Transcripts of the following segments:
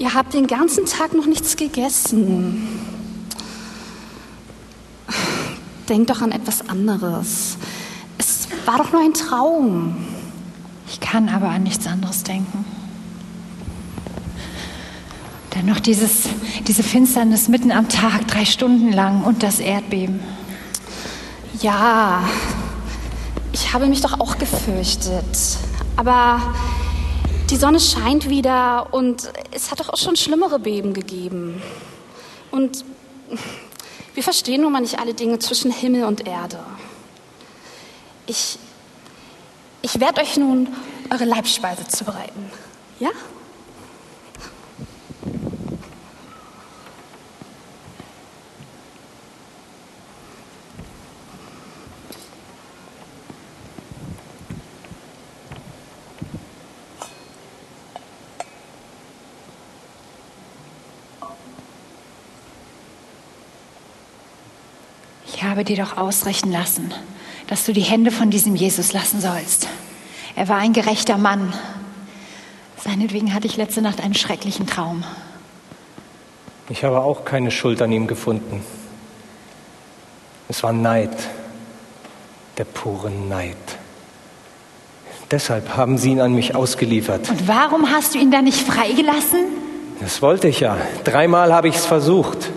Ihr habt den ganzen Tag noch nichts gegessen. Denkt doch an etwas anderes. Es war doch nur ein Traum. Ich kann aber an nichts anderes denken. Dann noch dieses, diese Finsternis mitten am Tag, drei Stunden lang und das Erdbeben. Ja, ich habe mich doch auch gefürchtet. Aber die Sonne scheint wieder und es hat doch auch schon schlimmere Beben gegeben. Und wir verstehen nun mal nicht alle Dinge zwischen Himmel und Erde. Ich, ich werde euch nun eure Leibspeise zubereiten. Ja? Dir doch ausrichten lassen, dass du die Hände von diesem Jesus lassen sollst. Er war ein gerechter Mann. Seinetwegen hatte ich letzte Nacht einen schrecklichen Traum. Ich habe auch keine Schuld an ihm gefunden. Es war Neid, der pure Neid. Deshalb haben sie ihn an mich ausgeliefert. Und warum hast du ihn dann nicht freigelassen? Das wollte ich ja. Dreimal habe ich es versucht.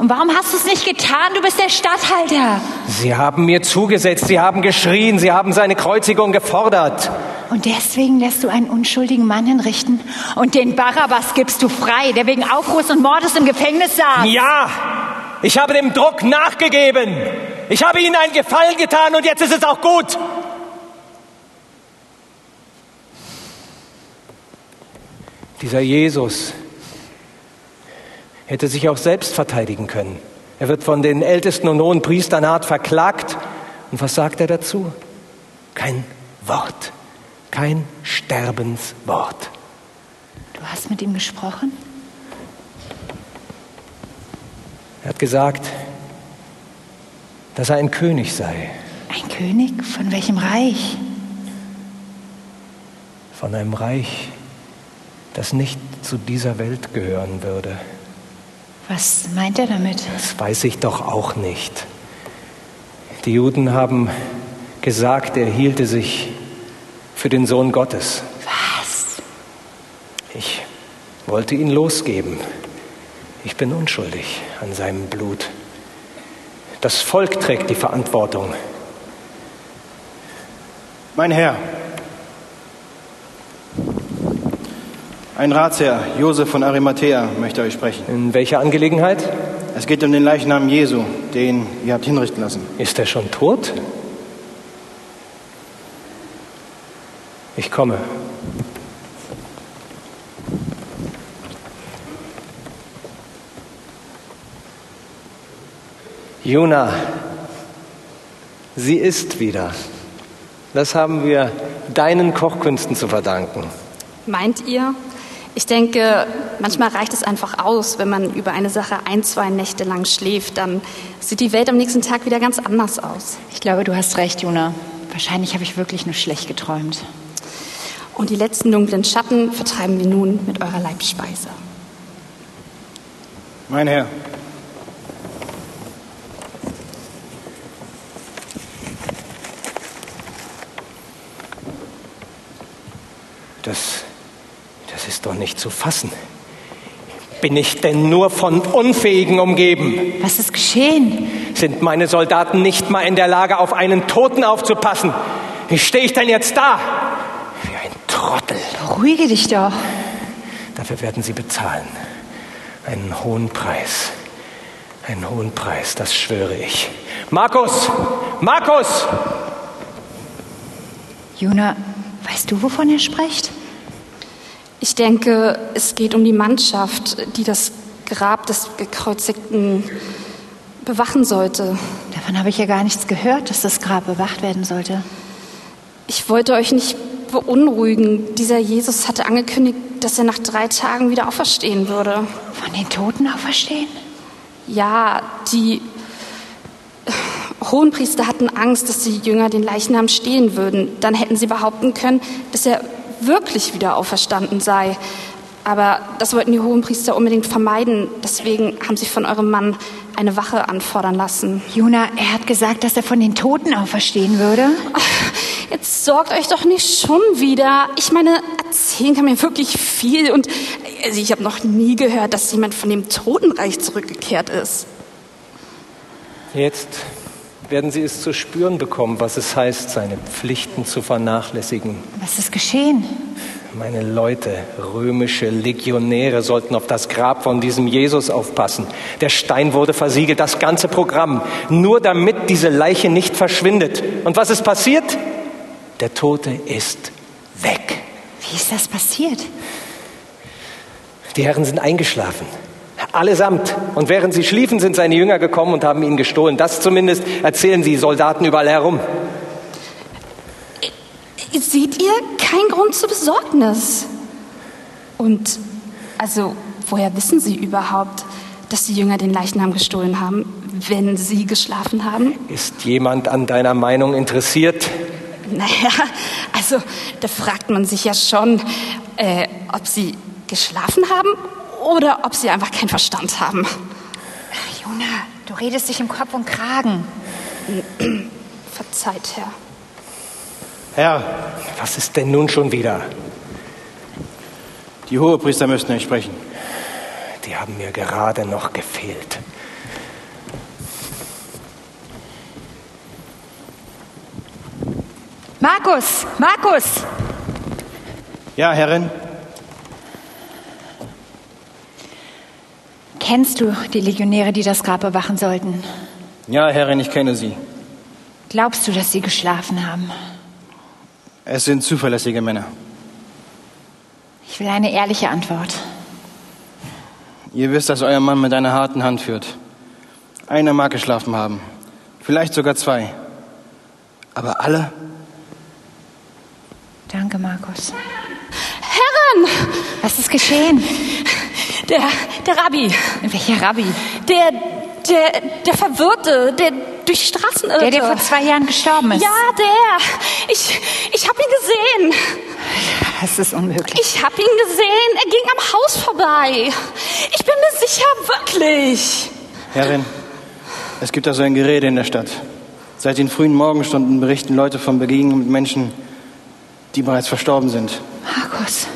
Und warum hast du es nicht getan? Du bist der Statthalter. Sie haben mir zugesetzt, sie haben geschrien, sie haben seine Kreuzigung gefordert. Und deswegen lässt du einen unschuldigen Mann hinrichten und den Barabbas gibst du frei, der wegen Aufruhrs und Mordes im Gefängnis saß. Ja, ich habe dem Druck nachgegeben. Ich habe ihnen einen Gefallen getan und jetzt ist es auch gut. Dieser Jesus hätte sich auch selbst verteidigen können. Er wird von den Ältesten und hohen Priestern hart verklagt. Und was sagt er dazu? Kein Wort, kein Sterbenswort. Du hast mit ihm gesprochen? Er hat gesagt, dass er ein König sei. Ein König? Von welchem Reich? Von einem Reich, das nicht zu dieser Welt gehören würde. Was meint er damit? Das weiß ich doch auch nicht. Die Juden haben gesagt, er hielte sich für den Sohn Gottes. Was? Ich wollte ihn losgeben. Ich bin unschuldig an seinem Blut. Das Volk trägt die Verantwortung. Mein Herr, ein Ratsherr, Josef von Arimathea, möchte euch sprechen. In welcher Angelegenheit? Es geht um den Leichnam Jesu, den ihr habt hinrichten lassen. Ist er schon tot? Ich komme. Juna, sie ist wieder. Das haben wir deinen Kochkünsten zu verdanken. Meint ihr? Ich denke, manchmal reicht es einfach aus, wenn man über eine Sache ein, zwei Nächte lang schläft, dann sieht die Welt am nächsten Tag wieder ganz anders aus. Ich glaube, du hast recht, Juna. Wahrscheinlich habe ich wirklich nur schlecht geträumt. Und die letzten dunklen Schatten vertreiben wir nun mit eurer Leibspeise. Mein Herr, Das, das ist doch nicht zu fassen. Bin ich denn nur von Unfähigen umgeben? Was ist geschehen? Sind meine Soldaten nicht mal in der Lage, auf einen Toten aufzupassen? Wie stehe ich denn jetzt da? Wie ein Trottel. Beruhige dich doch. Dafür werden sie bezahlen. Einen hohen Preis. Einen hohen Preis, das schwöre ich. Markus! Markus! Juna, weißt du, wovon er spricht? Ich denke, es geht um die Mannschaft, die das Grab des Gekreuzigten bewachen sollte. Davon habe ich ja gar nichts gehört, dass das Grab bewacht werden sollte. Ich wollte euch nicht beunruhigen. Dieser Jesus hatte angekündigt, dass er nach drei Tagen wieder auferstehen würde. Von den Toten auferstehen? Ja, die Hohenpriester hatten Angst, dass die Jünger den Leichnam stehlen würden. Dann hätten sie behaupten können, dass er wirklich wieder auferstanden sei. Aber das wollten die Hohenpriester unbedingt vermeiden. Deswegen haben sie von eurem Mann eine Wache anfordern lassen. Jona, er hat gesagt, dass er von den Toten auferstehen würde. Jetzt sorgt euch doch nicht schon wieder. Ich meine, erzählen kann mir wirklich viel. Und also ich habe noch nie gehört, dass jemand von dem Totenreich zurückgekehrt ist. Jetzt werden Sie es zu spüren bekommen, was es heißt, seine Pflichten zu vernachlässigen. Was ist geschehen? Meine Leute, römische Legionäre sollten auf das Grab von diesem Jesus aufpassen. Der Stein wurde versiegelt, das ganze Programm, nur damit diese Leiche nicht verschwindet. Und was ist passiert? Der Tote ist weg. Wie ist das passiert? Die Herren sind eingeschlafen. Allesamt. Und während sie schliefen, sind seine Jünger gekommen und haben ihn gestohlen. Das zumindest erzählen sie Soldaten überall herum. Seht ihr keinen Grund zur Besorgnis? Und also, woher wissen Sie überhaupt, dass die Jünger den Leichnam gestohlen haben, wenn sie geschlafen haben? Ist jemand an deiner Meinung interessiert? Naja, also da fragt man sich ja schon, äh, ob sie geschlafen haben oder ob sie einfach keinen Verstand haben. Jona, du redest dich im Kopf und Kragen. Verzeiht, Herr. Herr, Was ist denn nun schon wieder? die Hohepriester müssten euch sprechen. Die haben mir gerade noch gefehlt. Markus, Markus! Ja, Herrin, Kennst du die Legionäre, die das Grab bewachen sollten? ja, Herrin, ich kenne sie. Glaubst du, dass sie geschlafen haben? Es sind zuverlässige Männer. Ich will eine ehrliche Antwort. Ihr wisst, dass euer Mann mit einer harten Hand führt. Einer mag geschlafen haben, vielleicht sogar zwei. Aber alle? Danke, Markus. Herren! Was ist geschehen? Der, der Rabbi, Welcher Rabbi? der, der, der Verwirrte, der durch die Straßen irrte. Der, der vor zwei Jahren gestorben ist. Ja, der. Ich, ich habe ihn gesehen. Das ist unmöglich. Ich habe ihn gesehen. Er ging am Haus vorbei. Ich bin mir sicher, wirklich. Herrin, es gibt also ein Gerede in der Stadt. Seit den frühen Morgenstunden berichten Leute von Begegnungen mit Menschen, die bereits verstorben sind. Markus.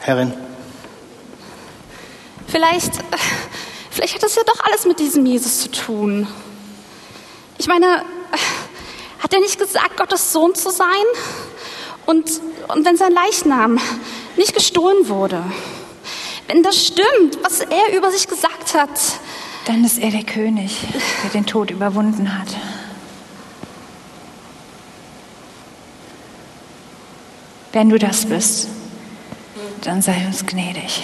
Herrin, Vielleicht, äh, vielleicht hat das ja doch alles mit diesem Jesus zu tun. Ich meine, äh, hat er nicht gesagt, Gottes Sohn zu sein? Und, und wenn sein Leichnam nicht gestohlen wurde, wenn das stimmt, was er über sich gesagt hat, Dann ist er der König, der den Tod überwunden hat. Wenn du das bist, dann sei uns gnädig.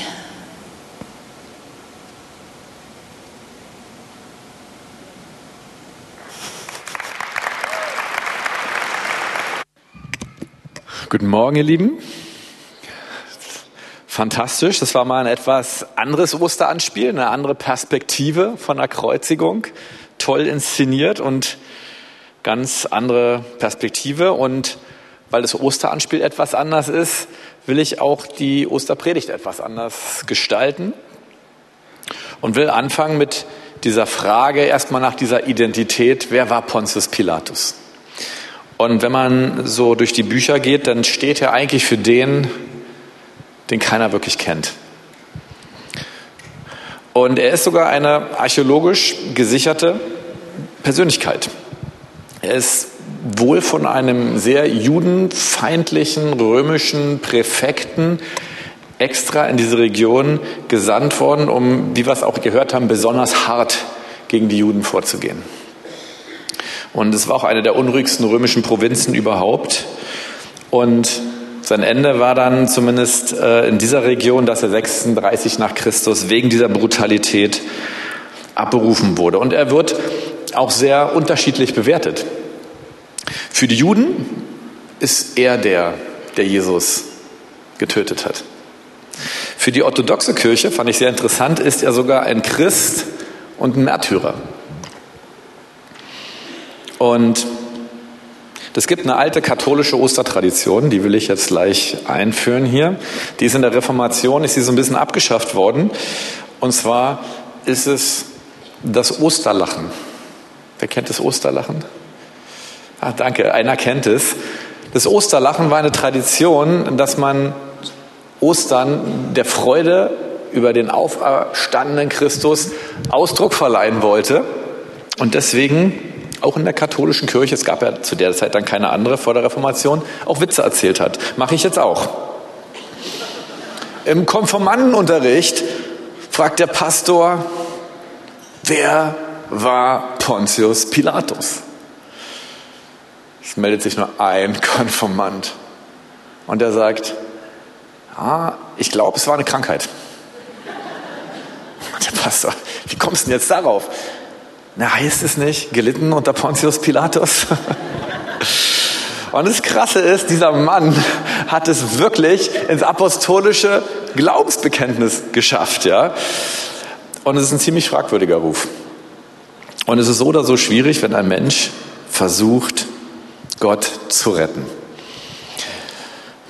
Guten Morgen, ihr Lieben. Fantastisch. Das war mal ein etwas anderes Osteranspiel, eine andere Perspektive von der Kreuzigung. Toll inszeniert und ganz andere Perspektive. Und weil das Osteranspiel etwas anders ist, will ich auch die Osterpredigt etwas anders gestalten und will anfangen mit dieser Frage erstmal nach dieser Identität. Wer war Pontius Pilatus? Und wenn man so durch die Bücher geht, dann steht er eigentlich für den, den keiner wirklich kennt. Und er ist sogar eine archäologisch gesicherte Persönlichkeit. Er ist wohl von einem sehr judenfeindlichen römischen Präfekten extra in diese Region gesandt worden, um, wie wir es auch gehört haben, besonders hart gegen die Juden vorzugehen. Und es war auch eine der unruhigsten römischen Provinzen überhaupt. Und sein Ende war dann zumindest äh, in dieser Region, dass er 36 nach Christus wegen dieser Brutalität abberufen wurde. Und er wird auch sehr unterschiedlich bewertet. Für die Juden ist er der, der Jesus getötet hat. Für die orthodoxe Kirche, fand ich sehr interessant, ist er sogar ein Christ und ein Märtyrer. Und Es gibt eine alte katholische Ostertradition, die will ich jetzt gleich einführen hier. Die ist in der Reformation, ist sie so ein bisschen abgeschafft worden. Und zwar ist es das Osterlachen. Wer kennt das Osterlachen? Ah, danke, einer kennt es. Das Osterlachen war eine Tradition, dass man Ostern der Freude über den auferstandenen Christus Ausdruck verleihen wollte. Und deswegen auch in der katholischen Kirche, es gab ja zu der Zeit dann keine andere vor der Reformation, auch Witze erzählt hat. Mache ich jetzt auch. Im Konformantenunterricht fragt der Pastor, wer war Pontius Pilatus? Es meldet sich nur ein Konformant. Und er sagt, ah, ich glaube, es war eine Krankheit. Der Pastor, wie kommst du denn jetzt darauf? Na, heißt es nicht, gelitten unter Pontius Pilatus? Und das Krasse ist, dieser Mann hat es wirklich ins apostolische Glaubensbekenntnis geschafft, ja. Und es ist ein ziemlich fragwürdiger Ruf. Und es ist so oder so schwierig, wenn ein Mensch versucht, Gott zu retten.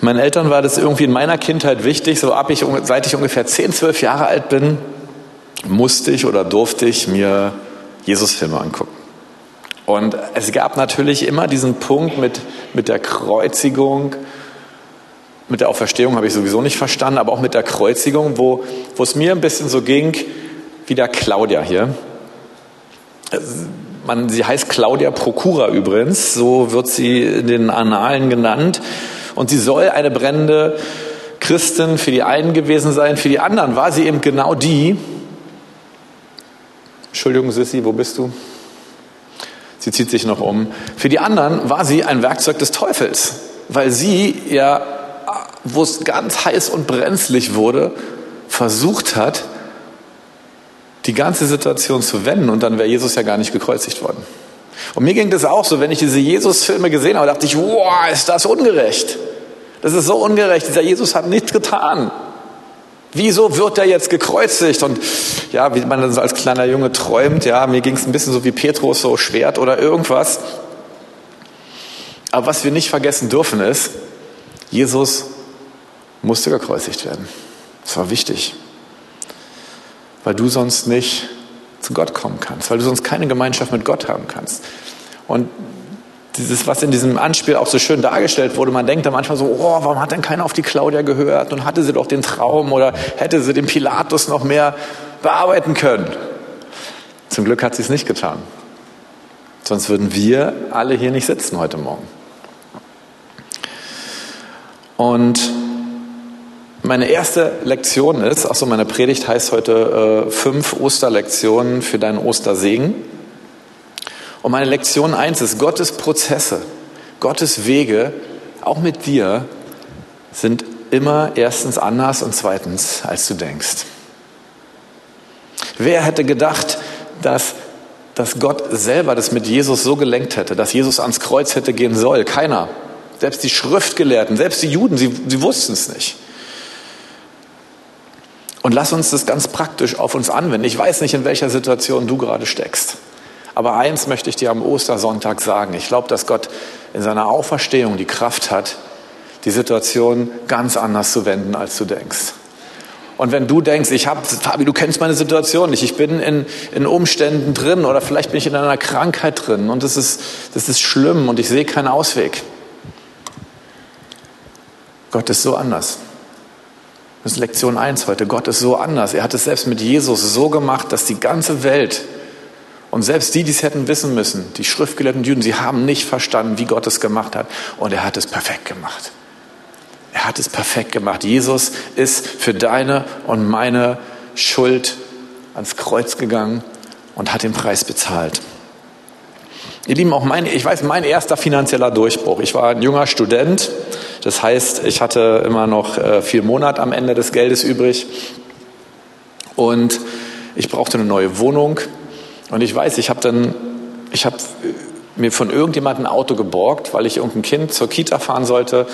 Meinen Eltern war das irgendwie in meiner Kindheit wichtig, so ab ich, seit ich ungefähr 10, 12 Jahre alt bin, musste ich oder durfte ich mir Jesus-Filme angucken. Und es gab natürlich immer diesen Punkt mit, mit der Kreuzigung, mit der Auferstehung habe ich sowieso nicht verstanden, aber auch mit der Kreuzigung, wo, wo es mir ein bisschen so ging, wie der Claudia hier. Man, sie heißt Claudia Procura übrigens, so wird sie in den Annalen genannt. Und sie soll eine brennende Christin für die einen gewesen sein, für die anderen war sie eben genau die, Entschuldigung, Sissi, wo bist du? Sie zieht sich noch um. Für die anderen war sie ein Werkzeug des Teufels, weil sie ja, wo es ganz heiß und brenzlig wurde, versucht hat, die ganze Situation zu wenden und dann wäre Jesus ja gar nicht gekreuzigt worden. Und mir ging das auch so, wenn ich diese Jesus-Filme gesehen habe, dachte ich, wow, ist das ungerecht. Das ist so ungerecht. Dieser Jesus hat nichts getan. Wieso wird er jetzt gekreuzigt? Und ja, wie man dann so als kleiner Junge träumt, ja, mir ging es ein bisschen so wie Petrus, so Schwert oder irgendwas. Aber was wir nicht vergessen dürfen ist, Jesus musste gekreuzigt werden. Das war wichtig. Weil du sonst nicht zu Gott kommen kannst, weil du sonst keine Gemeinschaft mit Gott haben kannst. Und dieses, was in diesem Anspiel auch so schön dargestellt wurde, man denkt da manchmal so, oh, warum hat denn keiner auf die Claudia gehört und hatte sie doch den Traum oder hätte sie den Pilatus noch mehr bearbeiten können. Zum Glück hat sie es nicht getan. Sonst würden wir alle hier nicht sitzen heute Morgen. Und meine erste Lektion ist, achso, meine Predigt heißt heute äh, fünf Osterlektionen für deinen Ostersegen. Und meine Lektion eins ist, Gottes Prozesse, Gottes Wege, auch mit dir, sind immer erstens anders und zweitens, als du denkst. Wer hätte gedacht, dass, dass Gott selber das mit Jesus so gelenkt hätte, dass Jesus ans Kreuz hätte gehen soll? Keiner. Selbst die Schriftgelehrten, selbst die Juden, sie, sie wussten es nicht. Und lass uns das ganz praktisch auf uns anwenden. Ich weiß nicht, in welcher Situation du gerade steckst. Aber eins möchte ich dir am Ostersonntag sagen. Ich glaube, dass Gott in seiner Auferstehung die Kraft hat, die Situation ganz anders zu wenden, als du denkst. Und wenn du denkst, ich habe, Fabi, du kennst meine Situation nicht, ich bin in, in Umständen drin oder vielleicht bin ich in einer Krankheit drin und das ist, das ist schlimm und ich sehe keinen Ausweg. Gott ist so anders. Das ist Lektion 1 heute. Gott ist so anders. Er hat es selbst mit Jesus so gemacht, dass die ganze Welt und selbst die, die es hätten wissen müssen, die schriftgelehrten Juden, sie haben nicht verstanden, wie Gott es gemacht hat. Und er hat es perfekt gemacht. Er hat es perfekt gemacht. Jesus ist für deine und meine Schuld ans Kreuz gegangen und hat den Preis bezahlt. Ihr Lieben, auch mein, ich weiß, mein erster finanzieller Durchbruch. Ich war ein junger Student. Das heißt, ich hatte immer noch äh, vier Monate am Ende des Geldes übrig. Und ich brauchte eine neue Wohnung. Und ich weiß, ich habe dann, ich habe mir von irgendjemandem ein Auto geborgt, weil ich irgendein Kind zur Kita fahren sollte.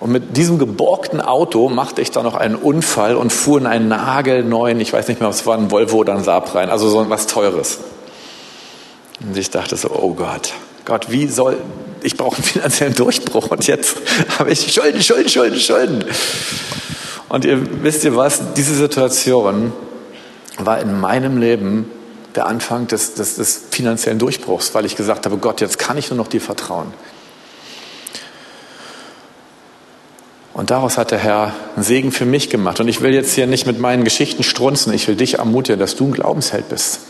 Und mit diesem geborgten Auto machte ich dann noch einen Unfall und fuhr in einen nagelneuen, ich weiß nicht mehr, was war, ein Volvo oder ein Saab rein, also so was Teures. Und ich dachte so, oh Gott, Gott, wie soll, ich brauche einen finanziellen Durchbruch und jetzt habe ich Schulden, Schulden, Schulden, Schulden. Und ihr wisst ihr was, diese Situation war in meinem Leben der Anfang des, des, des finanziellen Durchbruchs, weil ich gesagt habe, Gott, jetzt kann ich nur noch dir vertrauen. Und daraus hat der Herr einen Segen für mich gemacht. Und ich will jetzt hier nicht mit meinen Geschichten strunzen. Ich will dich ermutigen, dass du ein Glaubensheld bist.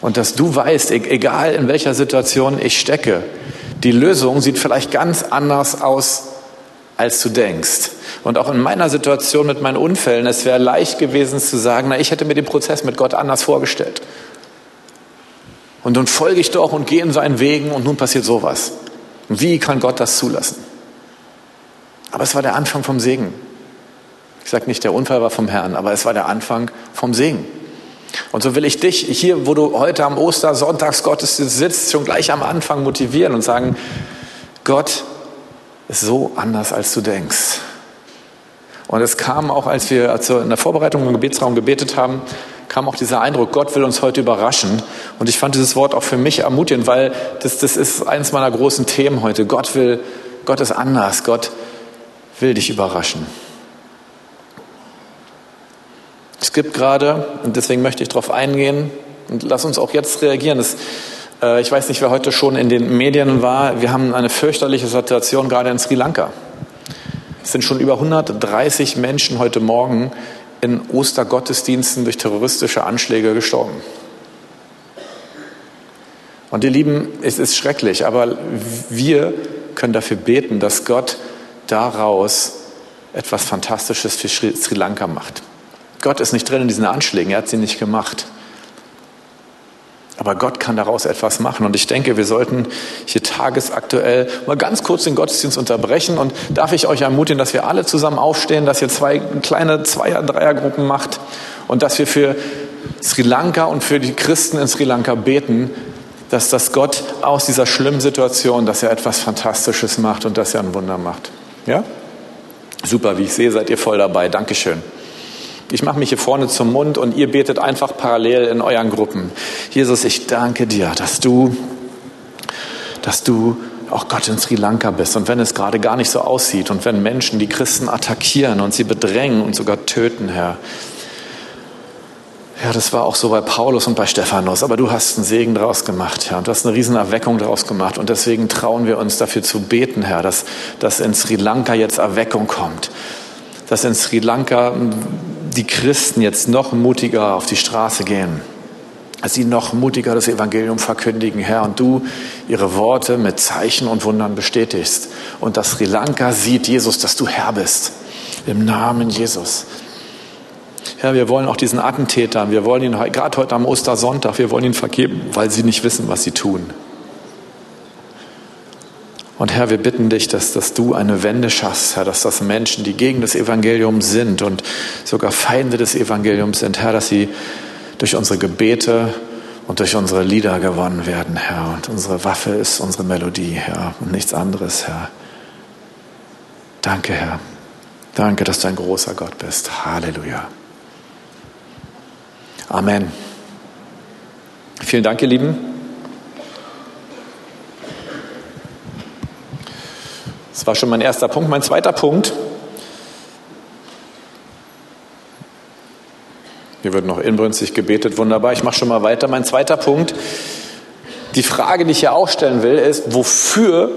Und dass du weißt, e-, egal in welcher Situation ich stecke, die Lösung sieht vielleicht ganz anders aus, als du denkst. Und auch in meiner Situation mit meinen Unfällen, es wäre leicht gewesen zu sagen, na, ich hätte mir den Prozess mit Gott anders vorgestellt. Und nun folge ich doch und gehe in seinen Wegen und nun passiert sowas. Wie kann Gott das zulassen? Aber es war der Anfang vom Segen. Ich sage nicht, der Unfall war vom Herrn, aber es war der Anfang vom Segen. Und so will ich dich hier, wo du heute am Ostersonntagsgottesdienst sitzt, schon gleich am Anfang motivieren und sagen, Gott ist so anders, als du denkst. Und es kam auch, als wir also in der Vorbereitung im Gebetsraum gebetet haben, kam auch dieser Eindruck, Gott will uns heute überraschen. Und ich fand dieses Wort auch für mich ermutigend, weil das, das ist eines meiner großen Themen heute. Gott will, Gott ist anders. Gott will dich überraschen. Es gibt gerade, und deswegen möchte ich darauf eingehen, und lass uns auch jetzt reagieren. Das, äh, ich weiß nicht, wer heute schon in den Medien war. Wir haben eine fürchterliche Situation gerade in Sri Lanka. Es sind schon über 130 Menschen heute Morgen in Ostergottesdiensten durch terroristische Anschläge gestorben. Und ihr Lieben, es ist schrecklich, aber wir können dafür beten, dass Gott daraus etwas Fantastisches für Sri Lanka macht. Gott ist nicht drin in diesen Anschlägen, er hat sie nicht gemacht. Aber Gott kann daraus etwas machen. Und ich denke, wir sollten hier tagesaktuell mal ganz kurz den Gottesdienst unterbrechen. Und darf ich euch ermutigen, dass wir alle zusammen aufstehen, dass ihr zwei kleine Zweier-, Dreiergruppen macht und dass wir für Sri Lanka und für die Christen in Sri Lanka beten, dass das Gott aus dieser schlimmen Situation, dass er etwas Fantastisches macht und dass er ein Wunder macht. Ja? Super, wie ich sehe, seid ihr voll dabei. Dankeschön. Ich mache mich hier vorne zum Mund und ihr betet einfach parallel in euren Gruppen. Jesus, ich danke dir, dass du, dass du auch Gott in Sri Lanka bist. Und wenn es gerade gar nicht so aussieht und wenn Menschen die Christen attackieren und sie bedrängen und sogar töten, Herr, ja, das war auch so bei Paulus und bei Stephanus, aber du hast einen Segen draus gemacht, Herr, und du hast eine riesen Erweckung draus gemacht. Und deswegen trauen wir uns dafür zu beten, Herr, dass, dass in Sri Lanka jetzt Erweckung kommt, dass in Sri Lanka die Christen jetzt noch mutiger auf die Straße gehen, dass sie noch mutiger das Evangelium verkündigen, Herr, und du ihre Worte mit Zeichen und Wundern bestätigst. Und dass Sri Lanka sieht, Jesus, dass du Herr bist. Im Namen Jesus. Herr, wir wollen auch diesen Attentätern, wir wollen ihn gerade heute am Ostersonntag, wir wollen ihn vergeben, weil sie nicht wissen, was sie tun. Und Herr, wir bitten dich, dass, dass du eine Wende schaffst, Herr, dass das Menschen, die gegen das Evangelium sind und sogar Feinde des Evangeliums sind, Herr, dass sie durch unsere Gebete und durch unsere Lieder gewonnen werden, Herr. Und unsere Waffe ist unsere Melodie, Herr, und nichts anderes, Herr. Danke, Herr. Danke, dass du ein großer Gott bist. Halleluja. Amen. Vielen Dank, ihr Lieben. Das war schon mein erster Punkt. Mein zweiter Punkt. Hier wird noch inbrünstig gebetet, wunderbar. Ich mache schon mal weiter. Mein zweiter Punkt. Die Frage, die ich hier auch stellen will, ist, wofür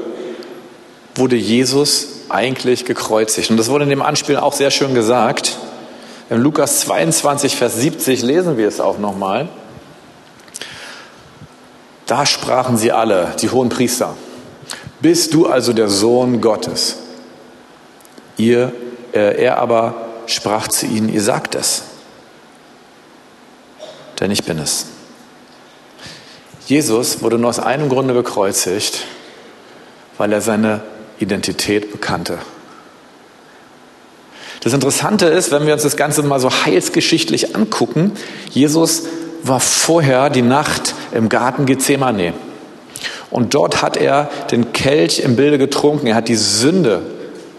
wurde Jesus eigentlich gekreuzigt? Und das wurde in dem Anspiel auch sehr schön gesagt. In Lukas 22, Vers 70 lesen wir es auch nochmal. Da sprachen sie alle, die hohen Priester, bist du also der Sohn Gottes? Ihr, äh, er aber sprach zu ihnen, ihr sagt es, denn ich bin es. Jesus wurde nur aus einem Grunde bekreuzigt, weil er seine Identität bekannte. Das Interessante ist, wenn wir uns das Ganze mal so heilsgeschichtlich angucken, Jesus war vorher die Nacht im Garten Gethsemane. Und dort hat er den Kelch im Bilde getrunken. Er hat die Sünde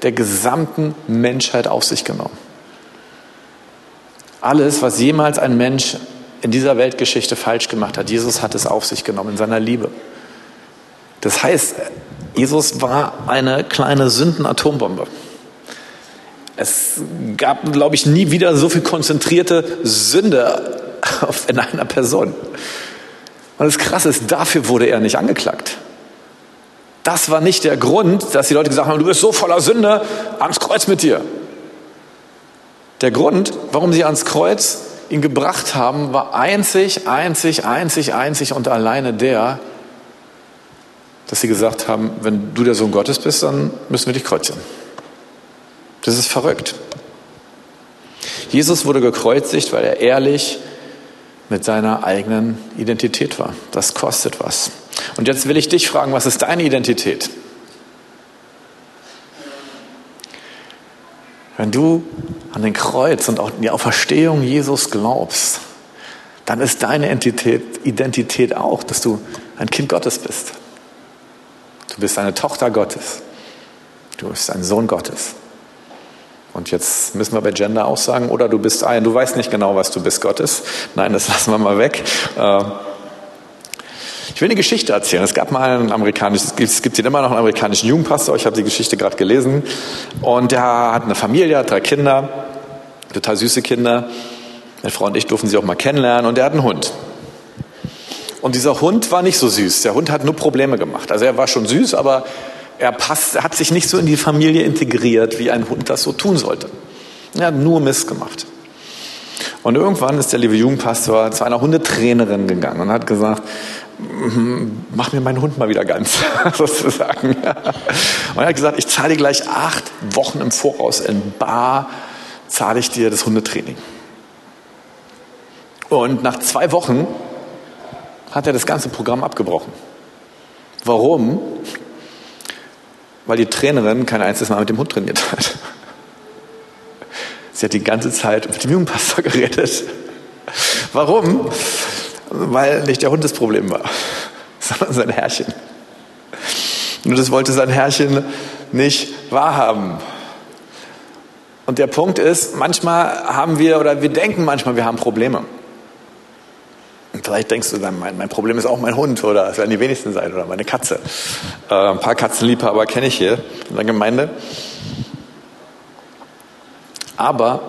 der gesamten Menschheit auf sich genommen. Alles, was jemals ein Mensch in dieser Weltgeschichte falsch gemacht hat, Jesus hat es auf sich genommen in seiner Liebe. Das heißt, Jesus war eine kleine Sündenatombombe. Es gab, glaube ich, nie wieder so viel konzentrierte Sünde in einer Person. Und das Krasse ist, dafür wurde er nicht angeklagt. Das war nicht der Grund, dass die Leute gesagt haben, du bist so voller Sünde, ans Kreuz mit dir. Der Grund, warum sie ans Kreuz ihn gebracht haben, war einzig, einzig, einzig, einzig und alleine der, dass sie gesagt haben, wenn du der Sohn Gottes bist, dann müssen wir dich kreuzen. Das ist verrückt. Jesus wurde gekreuzigt, weil er ehrlich mit seiner eigenen Identität war. Das kostet was. Und jetzt will ich dich fragen, was ist deine Identität? Wenn du an den Kreuz und auch die Auferstehung Jesus glaubst, dann ist deine Identität, Identität auch, dass du ein Kind Gottes bist. Du bist eine Tochter Gottes. Du bist ein Sohn Gottes. Und jetzt müssen wir bei Gender auch sagen, oder du bist ein, du weißt nicht genau, was du bist Gottes. Nein, das lassen wir mal weg. Äh, ich will eine Geschichte erzählen. Es gab mal einen amerikanischen, es gibt immer noch einen amerikanischen Jugendpastor, ich habe die Geschichte gerade gelesen. Und der hat eine Familie, hat drei Kinder, total süße Kinder. Meine Frau und ich durften sie auch mal kennenlernen und er hat einen Hund. Und dieser Hund war nicht so süß. Der Hund hat nur Probleme gemacht. Also er war schon süß, aber er passt, hat sich nicht so in die Familie integriert, wie ein Hund das so tun sollte. Er hat nur Mist gemacht. Und irgendwann ist der liebe Jugendpastor zu einer Hundetrainerin gegangen und hat gesagt, mhm, mach mir meinen Hund mal wieder ganz, sozusagen. Und er hat gesagt, ich zahle dir gleich acht Wochen im Voraus in Bar, zahle ich dir das Hundetraining. Und nach zwei Wochen hat er das ganze Programm abgebrochen. Warum? Weil die Trainerin kein einziges Mal mit dem Hund trainiert hat. Sie hat die ganze Zeit mit dem Jugendpastor geredet. Warum? Weil nicht der Hund das Problem war, sondern sein Herrchen. Nur das wollte sein Herrchen nicht wahrhaben. Und der Punkt ist, manchmal haben wir oder wir denken manchmal, wir haben Probleme. Vielleicht denkst du dann, mein, mein, Problem ist auch mein Hund oder es werden die wenigsten sein oder meine Katze. Äh, ein paar Katzenliebhaber kenne ich hier in der Gemeinde. Aber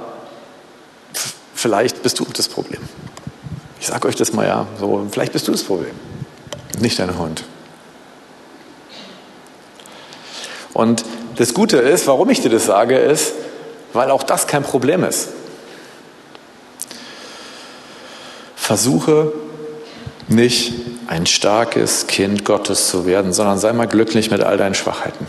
vielleicht bist du das Problem. Ich sage euch das mal ja, so, vielleicht bist du das Problem, nicht dein Hund. Und das Gute ist, warum ich dir das sage, ist, weil auch das kein Problem ist. Versuche nicht ein starkes Kind Gottes zu werden, sondern sei mal glücklich mit all deinen Schwachheiten.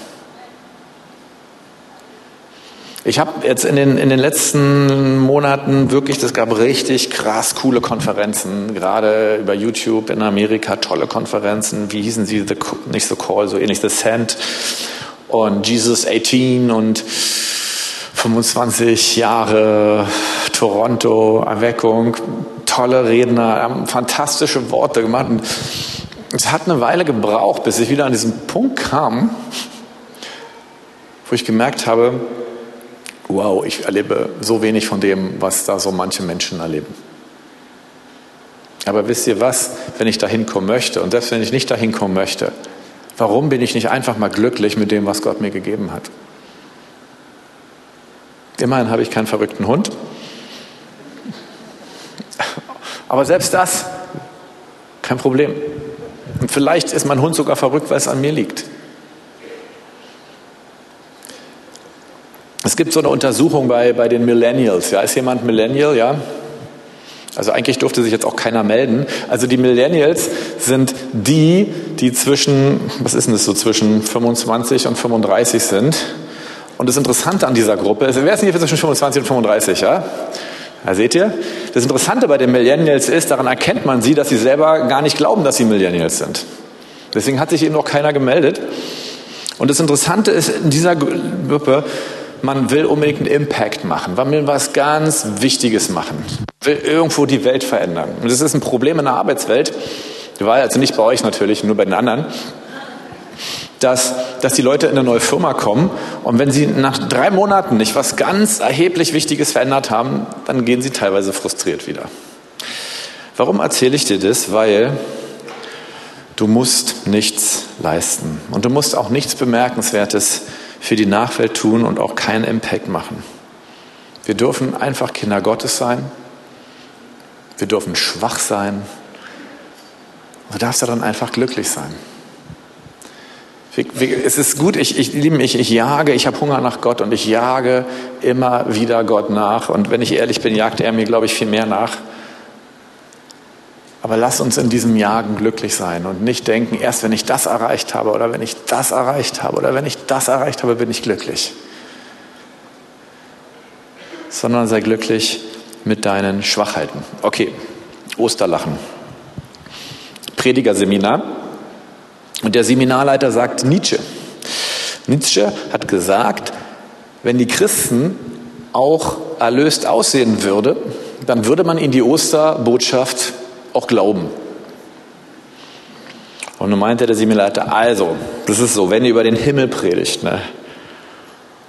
Ich habe jetzt in den, in den letzten Monaten wirklich, das gab richtig krass coole Konferenzen, gerade über YouTube in Amerika, tolle Konferenzen. Wie hießen sie? The, nicht The Call, so ähnlich The Send und Jesus 18 und 25 Jahre Toronto, Erweckung, tolle Redner, haben fantastische Worte gemacht. Und es hat eine Weile gebraucht, bis ich wieder an diesen Punkt kam, wo ich gemerkt habe, wow, ich erlebe so wenig von dem, was da so manche Menschen erleben. Aber wisst ihr was, wenn ich dahin kommen möchte und selbst wenn ich nicht dahin kommen möchte, warum bin ich nicht einfach mal glücklich mit dem, was Gott mir gegeben hat? Immerhin habe ich keinen verrückten Hund. Aber selbst das, kein Problem. Und vielleicht ist mein Hund sogar verrückt, weil es an mir liegt. Es gibt so eine Untersuchung bei, bei den Millennials. Ja, ist jemand Millennial? Ja. Also eigentlich durfte sich jetzt auch keiner melden. Also die Millennials sind die, die zwischen, was ist denn das so, zwischen 25 und 35 sind. Und das Interessante an dieser Gruppe ist, wer ist denn hier zwischen 25 und 35, ja? Da seht ihr? Das Interessante bei den Millennials ist, daran erkennt man sie, dass sie selber gar nicht glauben, dass sie Millennials sind. Deswegen hat sich eben noch keiner gemeldet. Und das Interessante ist in dieser Gruppe, man will unbedingt einen Impact machen. Man will was ganz Wichtiges machen. Will irgendwo die Welt verändern. Und das ist ein Problem in der Arbeitswelt, weil, also nicht bei euch natürlich, nur bei den anderen dass, dass die Leute in eine neue Firma kommen und wenn sie nach drei Monaten nicht was ganz erheblich Wichtiges verändert haben, dann gehen sie teilweise frustriert wieder. Warum erzähle ich dir das? Weil Du musst nichts leisten und du musst auch nichts Bemerkenswertes für die Nachwelt tun und auch keinen Impact machen. Wir dürfen einfach Kinder Gottes sein. Wir dürfen schwach sein. Du darfst ja dann einfach glücklich sein. Es ist gut, ich, ich liebe mich, ich jage, ich habe Hunger nach Gott und ich jage immer wieder Gott nach. Und wenn ich ehrlich bin, jagt er mir, glaube ich, viel mehr nach. Aber lass uns in diesem Jagen glücklich sein und nicht denken, erst wenn ich das erreicht habe oder wenn ich das erreicht habe oder wenn ich das erreicht habe, bin ich glücklich. Sondern sei glücklich mit deinen Schwachheiten. Okay, Osterlachen. Predigerseminar. Und der Seminarleiter sagt Nietzsche. Nietzsche hat gesagt, wenn die Christen auch erlöst aussehen würde, dann würde man ihnen die Osterbotschaft auch glauben. Und nun meinte der Seminarleiter, also, das ist so, wenn ihr über den Himmel predigt, ne,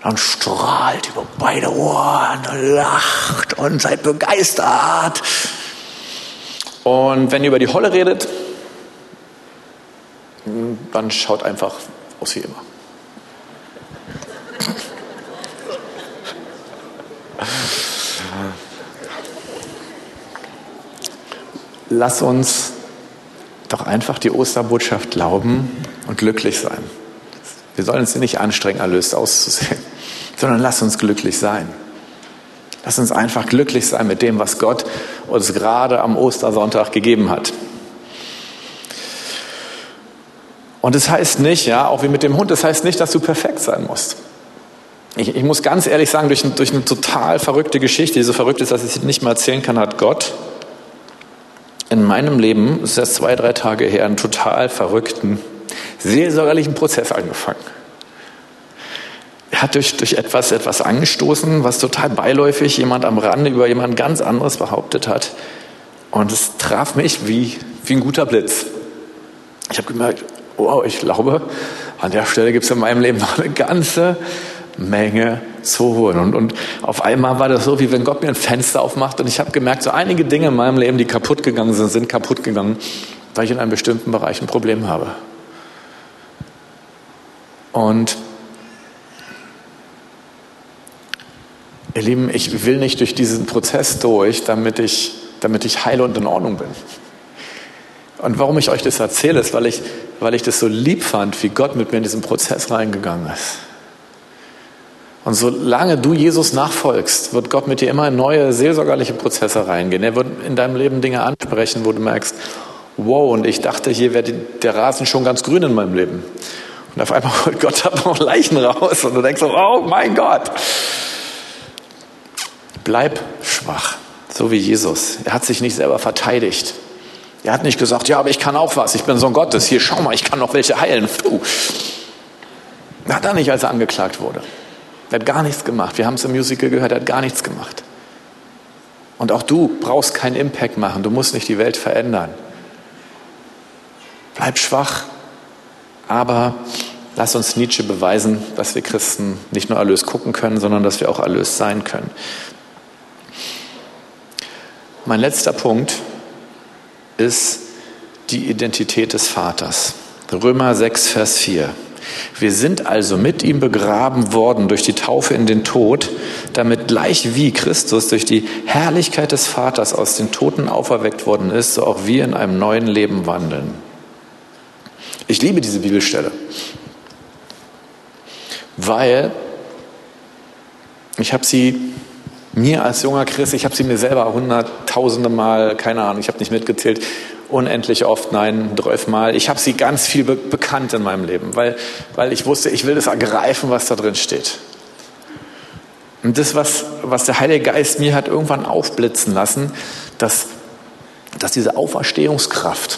dann strahlt über beide Ohren, lacht und seid begeistert. Und wenn ihr über die Holle redet, dann schaut einfach aus wie immer. Lass uns doch einfach die Osterbotschaft glauben und glücklich sein. Wir sollen uns nicht anstrengen, erlöst auszusehen, sondern lass uns glücklich sein. Lass uns einfach glücklich sein mit dem, was Gott uns gerade am Ostersonntag gegeben hat. Und das heißt nicht, ja, auch wie mit dem Hund, das heißt nicht, dass du perfekt sein musst. Ich, ich muss ganz ehrlich sagen, durch, durch eine total verrückte Geschichte, die so verrückt ist, dass ich sie nicht mal erzählen kann, hat Gott in meinem Leben, das ist erst zwei, drei Tage her, einen total verrückten, seelsorgerlichen Prozess angefangen. Er hat durch, durch etwas, etwas angestoßen, was total beiläufig jemand am Rande über jemand ganz anderes behauptet hat. Und es traf mich wie, wie ein guter Blitz. Ich habe gemerkt, wow, ich glaube, an der Stelle gibt es in meinem Leben noch eine ganze Menge zu holen. Und, und auf einmal war das so, wie wenn Gott mir ein Fenster aufmacht und ich habe gemerkt, so einige Dinge in meinem Leben, die kaputt gegangen sind, sind kaputt gegangen, weil ich in einem bestimmten Bereich ein Problem habe. Und ihr Lieben, ich will nicht durch diesen Prozess durch, damit ich, damit ich heil und in Ordnung bin. Und warum ich euch das erzähle, ist, weil ich, weil ich das so lieb fand, wie Gott mit mir in diesen Prozess reingegangen ist. Und solange du Jesus nachfolgst, wird Gott mit dir immer in neue seelsorgerliche Prozesse reingehen. Er wird in deinem Leben Dinge ansprechen, wo du merkst, wow, und ich dachte, hier wäre der Rasen schon ganz grün in meinem Leben. Und auf einmal holt Gott da noch Leichen raus und du denkst so, oh mein Gott. Bleib schwach, so wie Jesus. Er hat sich nicht selber verteidigt. Er hat nicht gesagt, ja, aber ich kann auch was, ich bin Sohn Gottes, hier schau mal, ich kann noch welche heilen. Puh. Hat er nicht, als er angeklagt wurde. Er hat gar nichts gemacht. Wir haben es im Musical gehört, er hat gar nichts gemacht. Und auch du brauchst keinen Impact machen, du musst nicht die Welt verändern. Bleib schwach, aber lass uns Nietzsche beweisen, dass wir Christen nicht nur erlöst gucken können, sondern dass wir auch erlöst sein können. Mein letzter Punkt ist die Identität des Vaters. Römer 6, Vers 4. Wir sind also mit ihm begraben worden durch die Taufe in den Tod, damit gleich wie Christus durch die Herrlichkeit des Vaters aus den Toten auferweckt worden ist, so auch wir in einem neuen Leben wandeln. Ich liebe diese Bibelstelle, weil ich habe sie mir als junger Christ, ich habe sie mir selber hunderttausende Mal, keine Ahnung, ich habe nicht mitgezählt, unendlich oft, nein, Mal. Ich habe sie ganz viel be bekannt in meinem Leben, weil, weil ich wusste, ich will das ergreifen, was da drin steht. Und das, was, was der Heilige Geist mir hat irgendwann aufblitzen lassen, dass, dass diese Auferstehungskraft,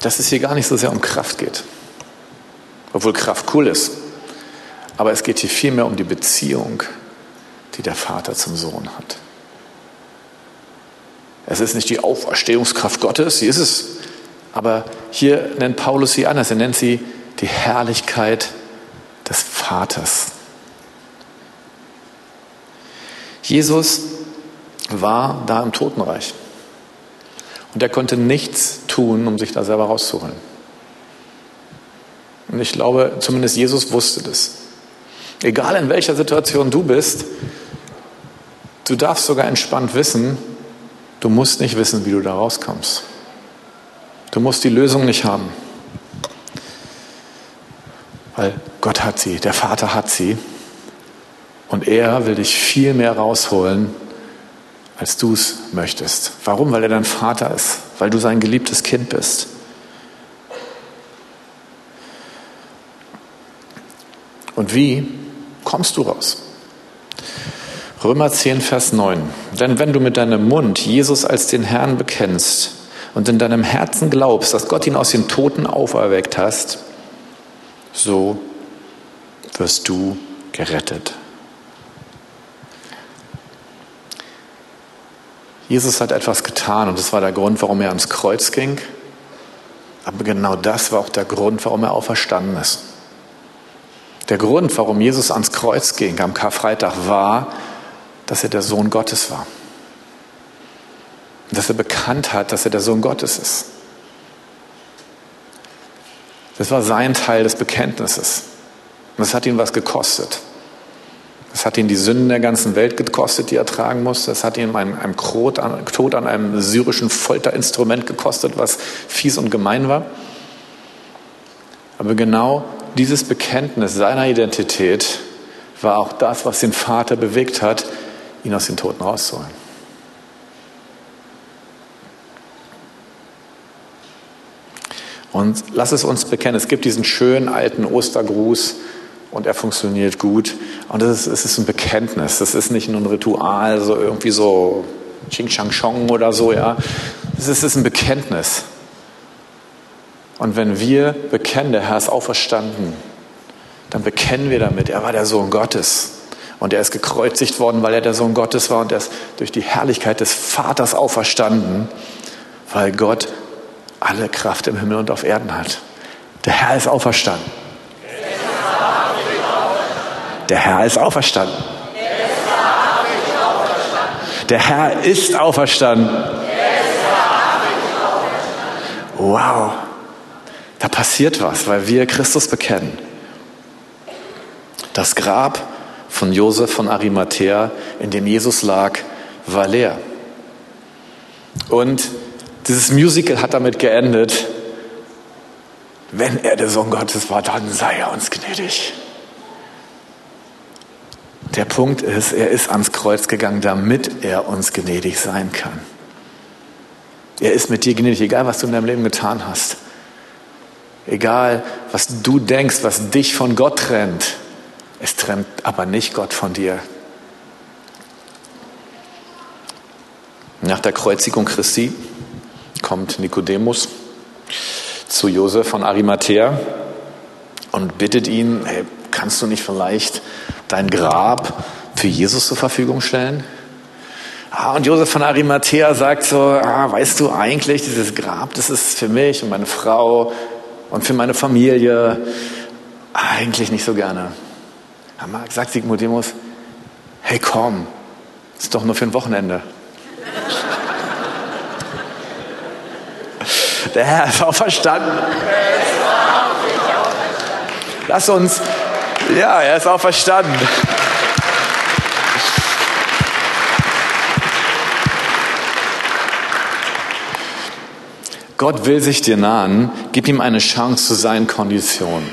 dass es hier gar nicht so sehr um Kraft geht. Obwohl Kraft cool ist. Aber es geht hier vielmehr um die Beziehung, die der Vater zum Sohn hat. Es ist nicht die Auferstehungskraft Gottes, sie ist es. Aber hier nennt Paulus sie anders. Er nennt sie die Herrlichkeit des Vaters. Jesus war da im Totenreich. Und er konnte nichts tun, um sich da selber rauszuholen. Und ich glaube, zumindest Jesus wusste das. Egal in welcher Situation du bist, du darfst sogar entspannt wissen, du musst nicht wissen, wie du da rauskommst. Du musst die Lösung nicht haben. Weil Gott hat sie, der Vater hat sie. Und er will dich viel mehr rausholen, als du es möchtest. Warum? Weil er dein Vater ist, weil du sein geliebtes Kind bist. Und wie kommst du raus? Römer 10, Vers 9. Denn wenn du mit deinem Mund Jesus als den Herrn bekennst und in deinem Herzen glaubst, dass Gott ihn aus den Toten auferweckt hast, so wirst du gerettet. Jesus hat etwas getan und das war der Grund, warum er ans Kreuz ging. Aber genau das war auch der Grund, warum er auferstanden ist. Der Grund, warum Jesus ans Kreuz ging am Karfreitag, war, dass er der Sohn Gottes war. Dass er bekannt hat, dass er der Sohn Gottes ist. Das war sein Teil des Bekenntnisses. Und das hat ihn was gekostet. Das hat ihn die Sünden der ganzen Welt gekostet, die er tragen musste. Das hat ihn einen, einen Tod an einem syrischen Folterinstrument gekostet, was fies und gemein war. Aber genau dieses Bekenntnis seiner Identität war auch das, was den Vater bewegt hat, ihn aus den Toten rauszuholen. Und lass es uns bekennen, es gibt diesen schönen alten Ostergruß und er funktioniert gut. Und es ist, ist ein Bekenntnis, das ist nicht nur ein Ritual, so irgendwie so Ching Chang Chong oder so, ja. Es ist, es ist ein Bekenntnis. Und wenn wir bekennen, der Herr ist auferstanden, dann bekennen wir damit, er war der Sohn Gottes. Und er ist gekreuzigt worden, weil er der Sohn Gottes war und er ist durch die Herrlichkeit des Vaters auferstanden, weil Gott alle Kraft im Himmel und auf Erden hat. Der Herr ist auferstanden. Der Herr ist auferstanden. Der Herr ist auferstanden. Wow. Da passiert was, weil wir Christus bekennen. Das Grab von Josef von Arimathea, in dem Jesus lag, war leer. Und dieses Musical hat damit geendet, wenn er der Sohn Gottes war, dann sei er uns gnädig. Der Punkt ist, er ist ans Kreuz gegangen, damit er uns gnädig sein kann. Er ist mit dir gnädig, egal was du in deinem Leben getan hast. Egal, was du denkst, was dich von Gott trennt. Es trennt aber nicht Gott von dir. Nach der Kreuzigung Christi kommt Nikodemus zu Josef von Arimathea und bittet ihn, hey, kannst du nicht vielleicht dein Grab für Jesus zur Verfügung stellen? Ah, und Josef von Arimathea sagt so, ah, weißt du eigentlich, dieses Grab, das ist für mich und meine Frau und für meine Familie eigentlich nicht so gerne. Mark sagt Nikodemus, hey komm, ist doch nur für ein Wochenende. Der Herr ist auch verstanden. Lass uns, ja, er ist auch verstanden. Gott will sich dir nahen, gib ihm eine Chance zu seinen Konditionen.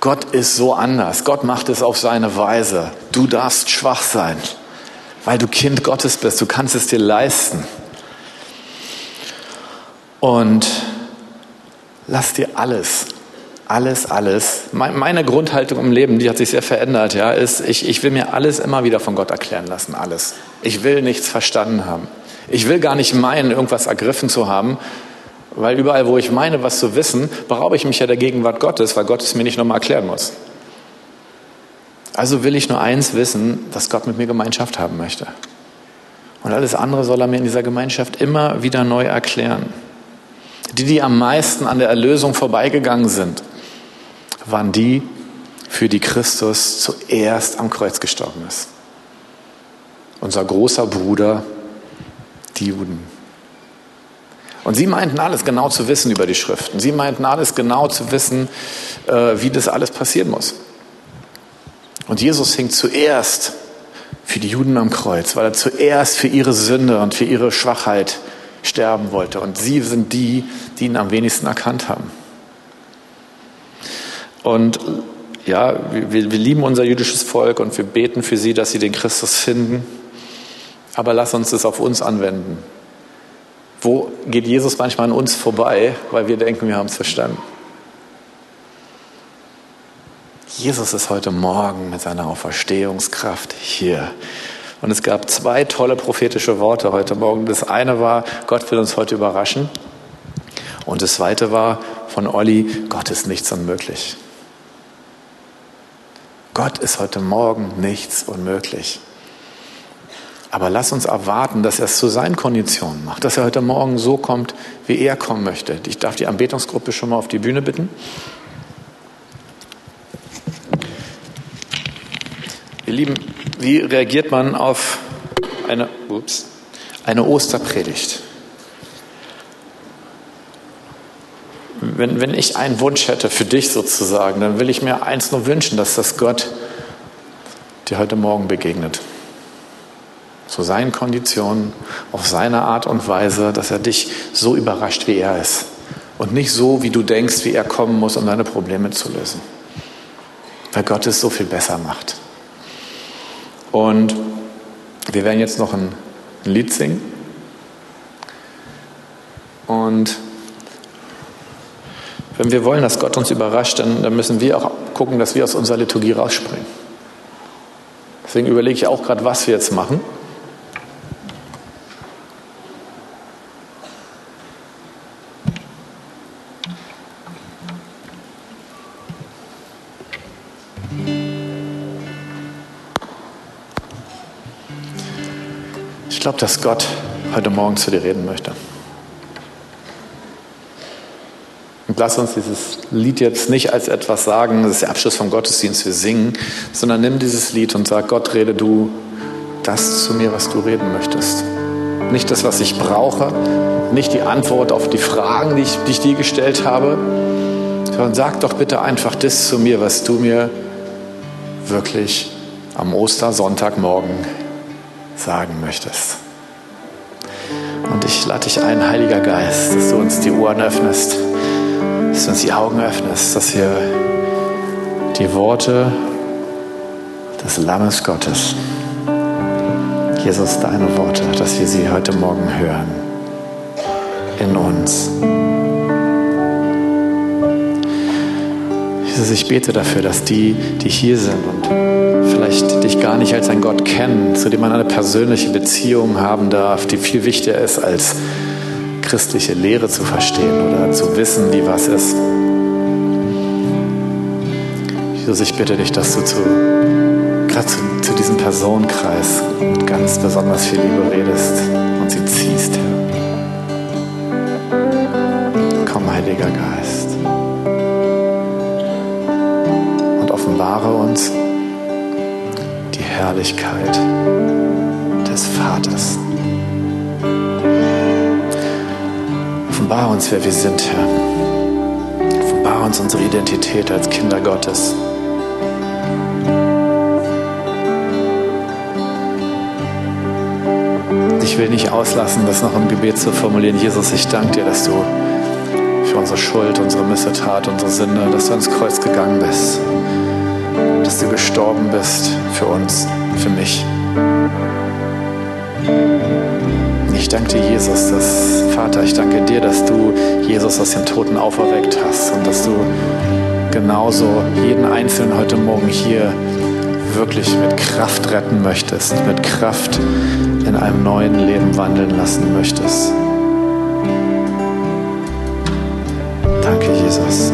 Gott ist so anders. Gott macht es auf seine Weise. Du darfst schwach sein, weil du Kind Gottes bist. Du kannst es dir leisten. Und lass dir alles, alles, alles. Meine Grundhaltung im Leben, die hat sich sehr verändert, ja, ist, ich, ich will mir alles immer wieder von Gott erklären lassen, alles. Ich will nichts verstanden haben. Ich will gar nicht meinen, irgendwas ergriffen zu haben, weil überall, wo ich meine, was zu wissen, beraube ich mich ja der Gegenwart Gottes, weil Gott es mir nicht nochmal erklären muss. Also will ich nur eins wissen, dass Gott mit mir Gemeinschaft haben möchte. Und alles andere soll er mir in dieser Gemeinschaft immer wieder neu erklären. Die, die am meisten an der Erlösung vorbeigegangen sind, waren die, für die Christus zuerst am Kreuz gestorben ist. Unser großer Bruder, die Juden. Und sie meinten alles genau zu wissen über die Schriften. Sie meinten alles genau zu wissen, äh, wie das alles passieren muss. Und Jesus hing zuerst für die Juden am Kreuz, weil er zuerst für ihre Sünde und für ihre Schwachheit sterben wollte. Und sie sind die, die ihn am wenigsten erkannt haben. Und ja, wir, wir lieben unser jüdisches Volk und wir beten für sie, dass sie den Christus finden. Aber lass uns das auf uns anwenden. Wo geht Jesus manchmal an uns vorbei, weil wir denken, wir haben es verstanden? Jesus ist heute Morgen mit seiner Auferstehungskraft hier. Und es gab zwei tolle prophetische Worte heute Morgen. Das eine war, Gott will uns heute überraschen. Und das zweite war von Olli, Gott ist nichts unmöglich. Gott ist heute Morgen nichts unmöglich. Aber lass uns erwarten, dass er es zu seinen Konditionen macht, dass er heute Morgen so kommt, wie er kommen möchte. Ich darf die Anbetungsgruppe schon mal auf die Bühne bitten. Ihr Lieben, wie reagiert man auf eine, ups, eine Osterpredigt? Wenn, wenn ich einen Wunsch hätte für dich sozusagen, dann will ich mir eins nur wünschen, dass das Gott dir heute Morgen begegnet. Zu seinen Konditionen, auf seine Art und Weise, dass er dich so überrascht, wie er ist. Und nicht so, wie du denkst, wie er kommen muss, um deine Probleme zu lösen. Weil Gott es so viel besser macht. Und wir werden jetzt noch ein, Lied singen. Und wenn wir wollen, dass Gott uns überrascht, dann, dann müssen wir auch gucken, dass wir aus unserer Liturgie rausspringen. Deswegen überlege ich auch gerade, was wir jetzt machen. Glaube, dass Gott heute Morgen zu dir reden möchte. Und lass uns dieses Lied jetzt nicht als etwas sagen, das ist der Abschluss vom Gottesdienst, wir singen, sondern nimm dieses Lied und sag, Gott, rede du das zu mir, was du reden möchtest. Nicht das, was ich brauche, nicht die Antwort auf die Fragen, die ich, die ich dir gestellt habe, sondern sag doch bitte einfach das zu mir, was du mir wirklich am Ostersonntagmorgen sagen möchtest. Und ich lade dich ein, Heiliger Geist, dass du uns die Ohren öffnest, dass du uns die Augen öffnest, dass wir die Worte des Lammes Gottes, Jesus, deine Worte, dass wir sie heute Morgen hören in uns. Jesus, ich bete dafür, dass die, die hier sind und vielleicht dich gar nicht als ein Gott kennen, zu dem man eine persönliche Beziehung haben darf, die viel wichtiger ist als christliche Lehre zu verstehen oder zu wissen, wie was ist. Jesus, ich bitte dich, dass du zu, gerade zu, zu diesem Personenkreis mit ganz besonders viel Liebe redest und sie ziehst. Komm, Heiliger Geist. offenbare uns Herrlichkeit des Vaters. Offenbare uns, wer wir sind, Herr. Offenbare uns unsere Identität als Kinder Gottes. Ich will nicht auslassen, das noch im Gebet zu formulieren. Jesus, ich danke dir, dass du für unsere Schuld, unsere Missetat, unsere Sünde, dass du ans Kreuz gegangen bist dass du gestorben bist für uns, für mich. Ich danke dir, Jesus, dass, Vater, ich danke dir, dass du Jesus aus den Toten auferweckt hast und dass du genauso jeden Einzelnen heute Morgen hier wirklich mit Kraft retten möchtest, mit Kraft in einem neuen Leben wandeln lassen möchtest. Danke, Jesus.